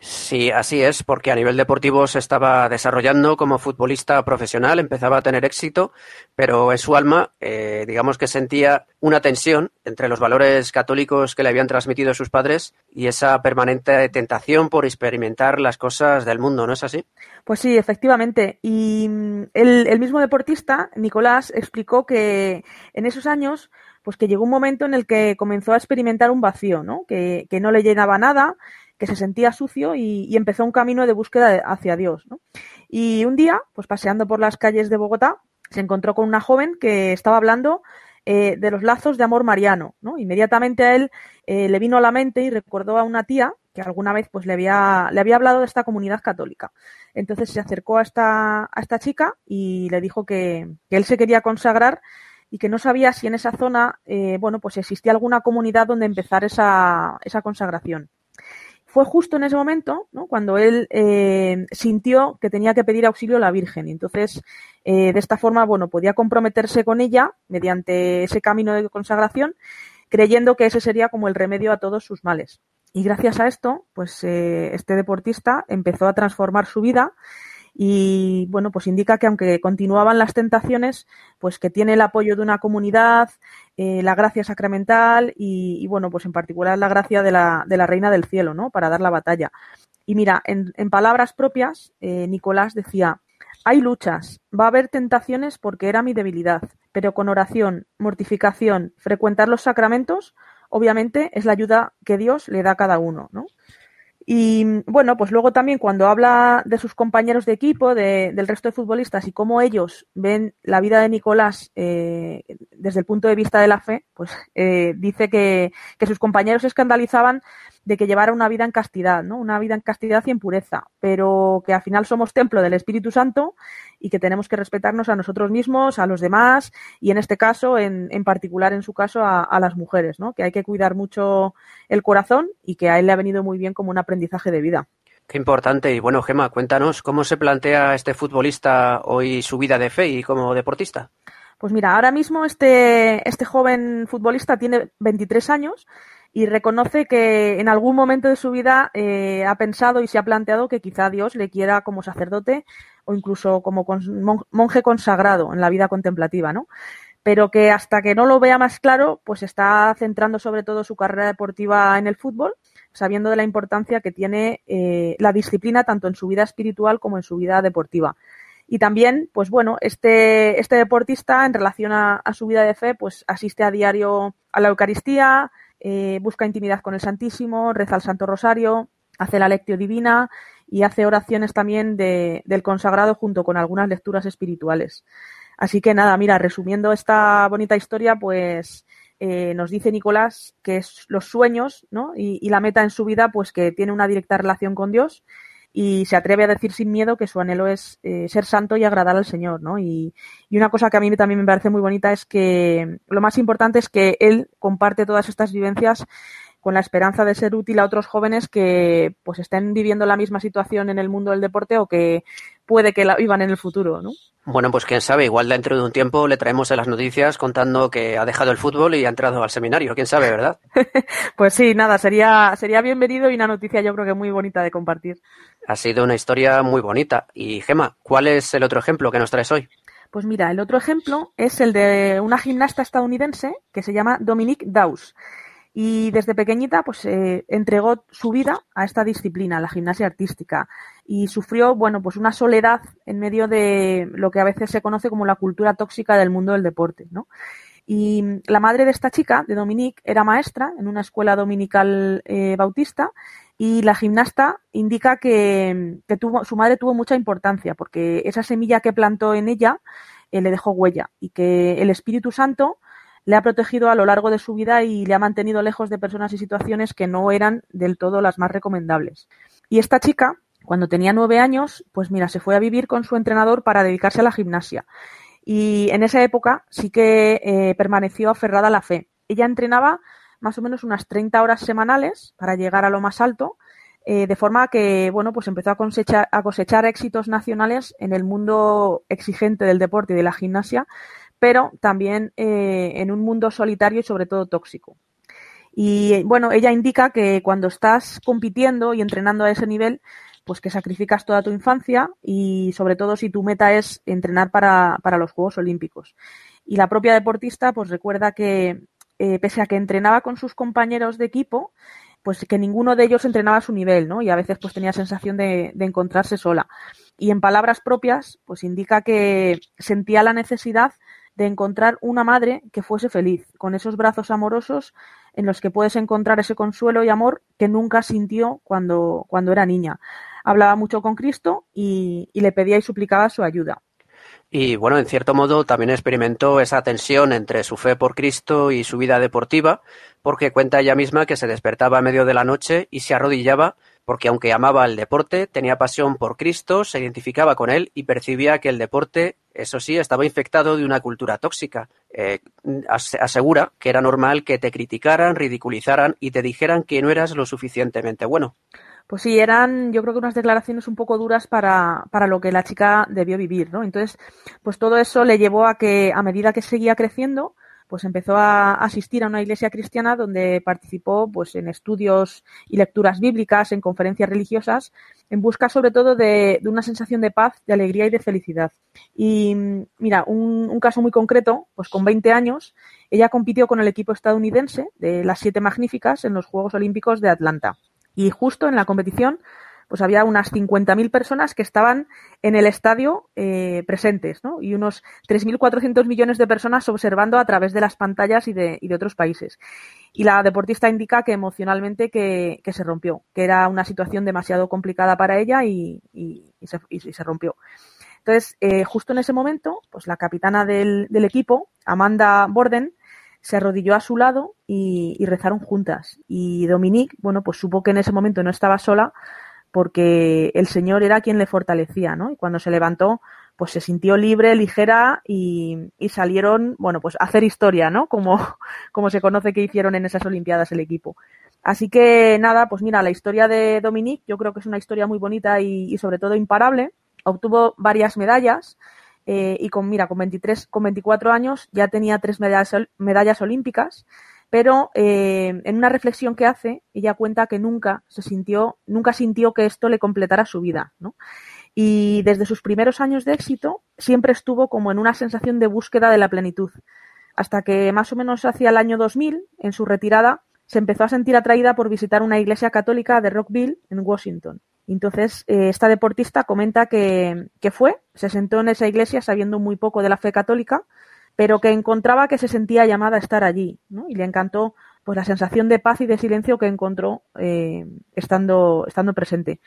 B: Sí, así es, porque a nivel deportivo se estaba desarrollando como futbolista profesional, empezaba a tener éxito, pero en su alma, eh, digamos que sentía una tensión entre los valores católicos que le habían transmitido sus padres y esa permanente tentación por experimentar las cosas del mundo, ¿no es así?
C: Pues sí, efectivamente. Y mm, el, el mismo deportista, Nicolás, explicó que en esos años pues que llegó un momento en el que comenzó a experimentar un vacío, ¿no? Que, que no le llenaba nada, que se sentía sucio y, empezó un camino de búsqueda hacia Dios. ¿no? Y un día, pues paseando por las calles de Bogotá, se encontró con una joven que estaba hablando eh, de los lazos de amor mariano. ¿no? Inmediatamente a él eh, le vino a la mente y recordó a una tía que alguna vez pues le había, le había hablado de esta comunidad católica. Entonces se acercó a esta, a esta chica y le dijo que, él se quería consagrar y que no sabía si en esa zona, eh, bueno, pues existía alguna comunidad donde empezar esa, esa consagración fue justo en ese momento ¿no? cuando él eh, sintió que tenía que pedir auxilio a la Virgen. Entonces, eh, de esta forma, bueno, podía comprometerse con ella mediante ese camino de consagración, creyendo que ese sería como el remedio a todos sus males. Y gracias a esto, pues eh, este deportista empezó a transformar su vida y bueno, pues indica que aunque continuaban las tentaciones, pues que tiene el apoyo de una comunidad, eh, la gracia sacramental y, bueno, pues en particular la gracia de la, de la Reina del Cielo, ¿no? Para dar la batalla. Y mira, en, palabras propias, eh, Nicolás decía, hay luchas, va a haber tentaciones porque era mi debilidad, pero con oración, mortificación, frecuentar los sacramentos, obviamente es la ayuda que Dios le da a cada uno, ¿no? Y bueno, pues luego también cuando habla de sus compañeros de equipo, de, del resto de futbolistas y cómo ellos ven la vida de Nicolás eh, desde el punto de vista de la fe, pues eh, dice que, que, sus compañeros se escandalizaban de que llevara una vida en castidad, ¿no? Una vida en castidad y en pureza, pero que al final somos templo del Espíritu Santo y que tenemos que respetarnos a nosotros mismos, a los demás y en este caso, en, en particular en su caso, a, a, las mujeres, ¿no? Que hay que cuidar mucho el corazón y que a él le ha venido muy bien como un aprendizaje de vida.
B: Qué importante. Y bueno, Gema, cuéntanos cómo se plantea este futbolista hoy su vida de fe y como deportista.
C: Pues mira, ahora mismo este, este joven futbolista tiene 23 años y reconoce que en algún momento de su vida eh, ha pensado y se ha planteado que quizá Dios le quiera como sacerdote o incluso como monje consagrado en la vida contemplativa, ¿no? Pero que hasta que no lo vea más claro, pues está centrando sobre todo su carrera deportiva en el fútbol, sabiendo de la importancia que tiene eh, la disciplina tanto en su vida espiritual como en su vida deportiva. Y también, pues bueno, este, este deportista en relación a, a su vida de fe, pues asiste a diario a la Eucaristía, eh, busca intimidad con el Santísimo, reza el Santo Rosario, hace la lectio divina y hace oraciones también de, del consagrado junto con algunas lecturas espirituales. Así que nada, mira, resumiendo esta bonita historia, pues eh, nos dice Nicolás que los sueños ¿no? y, la meta en su vida, pues que tiene una directa relación con Dios y se atreve a decir sin miedo que su anhelo es eh, ser santo y agradar al Señor, ¿no? Y, y, una cosa que a mí también me parece muy bonita es que lo más importante es que él comparte todas estas vivencias con la esperanza de ser útil a otros jóvenes que pues estén viviendo la misma situación en el mundo del deporte o que puede que la vivan en el futuro, ¿no?
B: Bueno, pues quién sabe, igual dentro de un tiempo le traemos en las noticias contando que ha dejado el fútbol y ha entrado al seminario, quién sabe, ¿verdad? [LAUGHS]
C: pues sí, nada, sería, sería bienvenido y una noticia yo creo que muy bonita de compartir.
B: Ha sido una historia muy bonita. Y Gema, ¿cuál es el otro ejemplo que nos traes hoy?
C: Pues mira, el otro ejemplo es el de una gimnasta estadounidense que se llama Dominique Dawes. Y desde pequeñita, pues eh, entregó su vida a esta disciplina, la gimnasia artística, y sufrió, bueno, pues una soledad en medio de lo que a veces se conoce como la cultura tóxica del mundo del deporte, ¿no? Y la madre de esta chica, de Dominique, era maestra en una escuela dominical eh, bautista y la gimnasta indica que, que, tuvo, su madre tuvo mucha importancia porque esa semilla que plantó en ella eh, le dejó huella y que el Espíritu Santo le ha protegido a lo largo de su vida y le ha mantenido lejos de personas y situaciones que no eran del todo las más recomendables. Y esta chica, cuando tenía nueve años, pues mira, se fue a vivir con su entrenador para dedicarse a la gimnasia. Y en esa época sí que eh, permaneció aferrada a la fe. Ella entrenaba más o menos unas 30 horas semanales para llegar a lo más alto, eh, de forma que, bueno, pues empezó a cosechar, a cosechar éxitos nacionales en el mundo exigente del deporte y de la gimnasia, pero también eh, en un mundo solitario y sobre todo tóxico. Y bueno, ella indica que cuando estás compitiendo y entrenando a ese nivel, pues que sacrificas toda tu infancia y sobre todo si tu meta es entrenar para, para los Juegos Olímpicos. Y la propia deportista pues recuerda que eh, pese a que entrenaba con sus compañeros de equipo, pues que ninguno de ellos entrenaba a su nivel, ¿no? Y a veces pues tenía sensación de, de encontrarse sola. Y en palabras propias, pues indica que sentía la necesidad de encontrar una madre que fuese feliz, con esos brazos amorosos en los que puedes encontrar ese consuelo y amor que nunca sintió cuando, cuando era niña. Hablaba mucho con Cristo y, y le pedía y suplicaba su ayuda.
B: Y bueno, en cierto modo también experimentó esa tensión entre su fe por Cristo y su vida deportiva, porque cuenta ella misma que se despertaba a medio de la noche y se arrodillaba porque aunque amaba el deporte, tenía pasión por Cristo, se identificaba con él y percibía que el deporte, eso sí, estaba infectado de una cultura tóxica. Eh, asegura que era normal que te criticaran, ridiculizaran y te dijeran que no eras lo suficientemente bueno.
C: Pues sí, eran yo creo que unas declaraciones un poco duras para, para lo que la chica debió vivir, ¿no? Entonces, pues todo eso le llevó a que a medida que seguía creciendo, pues empezó a asistir a una iglesia cristiana donde participó pues en estudios y lecturas bíblicas, en conferencias religiosas, en busca sobre todo de, una sensación de paz, de alegría y de felicidad. Y mira, un, un, caso muy concreto, pues con 20 años, ella compitió con el equipo estadounidense de las siete magníficas en los Juegos Olímpicos de Atlanta. Y justo en la competición pues había unas 50.000 personas que estaban en el estadio eh, presentes, ¿no? Y unos 3.400 millones de personas observando a través de las pantallas y de, y de otros países. Y la deportista indica que emocionalmente que, que, se rompió, que era una situación demasiado complicada para ella y, y, y, se, rompió. Entonces, eh, justo en ese momento, pues la capitana del, del equipo, Amanda Borden, se arrodilló a su lado y, y rezaron juntas. Y Dominique, bueno, pues supo que en ese momento no estaba sola, porque el Señor era quien le fortalecía, ¿no? Y cuando se levantó, pues se sintió libre, ligera y, y, salieron, bueno, pues a hacer historia, ¿no? Como, [LAUGHS] como se conoce que hicieron en esas Olimpiadas el equipo. Así que nada, pues mira, la historia de Dominique yo creo que es una historia muy bonita y, sobre todo imparable. Obtuvo varias medallas eh, y con, mira, con 23, con 24 años ya tenía tres medallas, medallas olímpicas pero eh, en una reflexión que hace, ella cuenta que nunca se sintió, nunca sintió que esto le completara su vida, ¿no? Y desde sus primeros años de éxito siempre estuvo como en una sensación de búsqueda de la plenitud, hasta que más o menos hacia el año 2000, en su retirada, se empezó a sentir atraída por visitar una iglesia católica de Rockville, en Washington. Entonces, eh, esta deportista comenta que, que fue, se sentó en esa iglesia sabiendo muy poco de la fe católica, pero que encontraba que se sentía llamada a estar allí, ¿no? Y le encantó pues la sensación de paz y de silencio que encontró eh, estando, estando presente.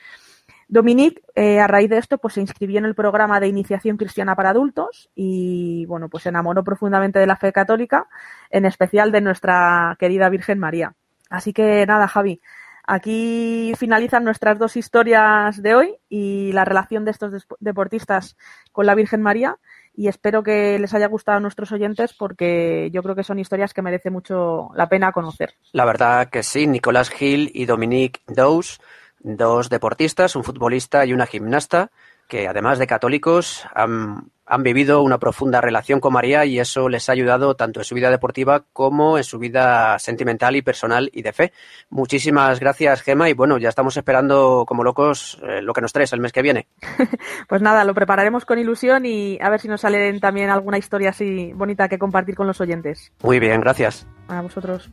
C: Dominique, eh, a raíz de esto, pues se inscribió en el programa de iniciación cristiana para adultos y, bueno, pues se enamoró profundamente de la fe católica, en especial de nuestra querida Virgen María. Así que nada, Javi, aquí finalizan nuestras dos historias de hoy y la relación de estos deportistas con la Virgen María y espero que les haya gustado a nuestros oyentes porque yo creo que son historias que merece mucho la pena conocer.
B: La verdad que sí, Nicolás Gil y Dominique Dous, dos deportistas, un futbolista y una gimnasta, que además de católicos han, han, vivido una profunda relación con María y eso les ha ayudado tanto en su vida deportiva como en su vida sentimental y personal y de fe. Muchísimas gracias, Gema, y bueno, ya estamos esperando como locos eh, lo que nos traes el mes que viene. [LAUGHS]
C: pues nada, lo prepararemos con ilusión y a ver si nos salen también alguna historia así bonita que compartir con los oyentes.
B: Muy bien, gracias.
C: A vosotros.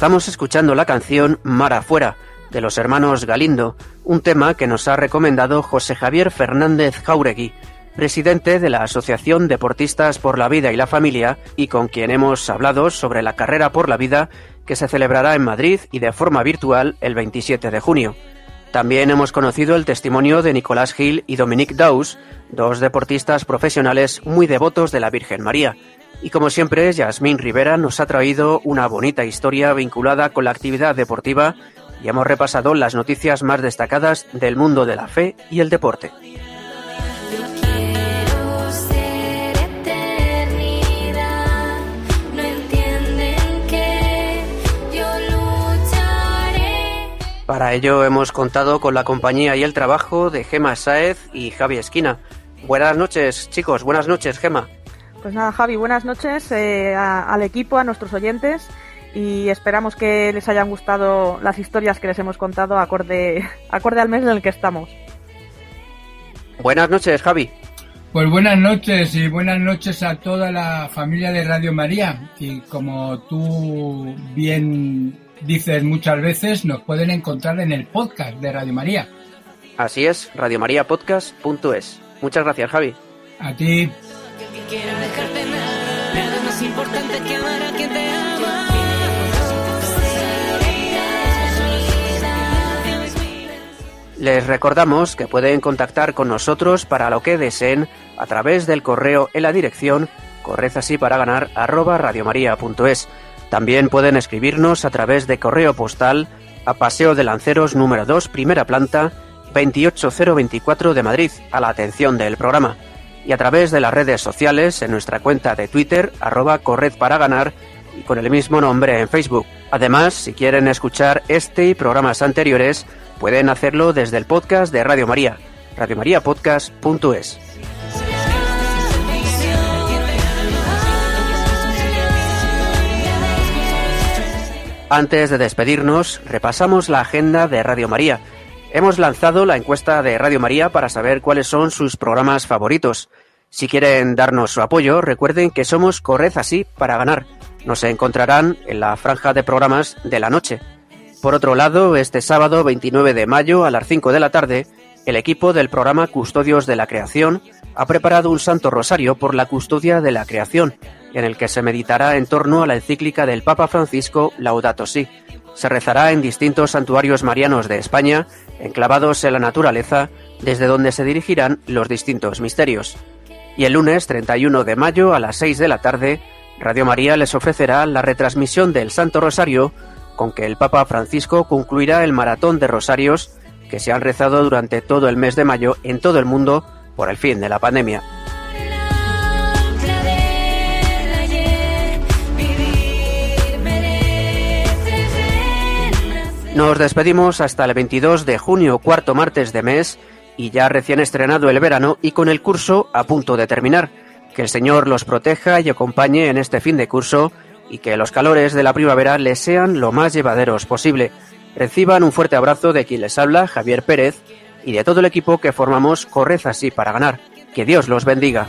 B: Estamos escuchando la canción Mar afuera de los hermanos Galindo, un tema que nos ha recomendado José Javier Fernández Jauregui. presidente de la Asociación Deportistas por la Vida y la Familia y con quien hemos hablado sobre la carrera por la vida que se celebrará en Madrid y de forma virtual el 27 de junio. También hemos conocido el testimonio de Nicolás Gil y Dominique Daus, dos deportistas profesionales muy devotos de la Virgen María. Y como siempre, Yasmín Rivera nos ha traído una bonita historia vinculada con la actividad deportiva y hemos repasado las noticias más destacadas del mundo de la fe y el deporte. Para ello hemos contado con la compañía y el trabajo de Gema Saez y Javi Esquina. Buenas noches, chicos. Buenas noches, Gema.
C: Pues nada, Javi, buenas noches eh, al equipo, a nuestros oyentes y esperamos que les hayan gustado las historias que les hemos contado acorde, [LAUGHS] acorde al mes en el que estamos.
B: Buenas noches, Javi.
D: Pues buenas noches y buenas noches a toda la familia de Radio María, y como tú bien dices muchas veces, nos pueden encontrar en el podcast de Radio María.
B: Así es, radiomariapodcast.es. Muchas gracias, Javi.
D: A ti.
B: Les recordamos que pueden contactar con nosotros para lo que deseen a través del correo en la dirección ganar arroba radiomaria.es también pueden escribirnos a través de correo postal a Paseo de Lanceros número 2, primera planta, 28024 de Madrid, a la atención del programa. Y a través de las redes sociales en nuestra cuenta de Twitter, arroba Corred para Ganar, y con el mismo nombre en Facebook. Además, si quieren escuchar este y programas anteriores, pueden hacerlo desde el podcast de Radio María, radiomariapodcast.es. Antes de despedirnos, repasamos la agenda de Radio María. Hemos lanzado la encuesta de Radio María para saber cuáles son sus programas favoritos. Si quieren darnos su apoyo, recuerden que somos Corred Así para ganar. Nos encontrarán en la franja de programas de la noche. Por otro lado, este sábado 29 de mayo a las 5 de la tarde, el equipo del programa Custodios de la Creación ha preparado un Santo Rosario por la custodia de la creación, en el que se meditará en torno a la encíclica del Papa Francisco Laudato Si. Se rezará en distintos santuarios marianos de España, enclavados en la naturaleza, desde donde se dirigirán los distintos misterios. Y el lunes 31 de mayo a las 6 de la tarde, Radio María les ofrecerá la retransmisión del Santo Rosario, con que el Papa Francisco concluirá el maratón de rosarios que se han rezado durante todo el mes de mayo en todo el mundo por el fin de la pandemia. Nos despedimos hasta el 22 de junio, cuarto martes de mes, y ya recién estrenado el verano y con el curso a punto de terminar. Que el Señor los proteja y acompañe en este fin de curso y que los calores de la primavera les sean lo más llevaderos posible. Reciban un fuerte abrazo de quien les habla, Javier Pérez, y de todo el equipo que formamos Corred así para ganar. Que Dios los bendiga.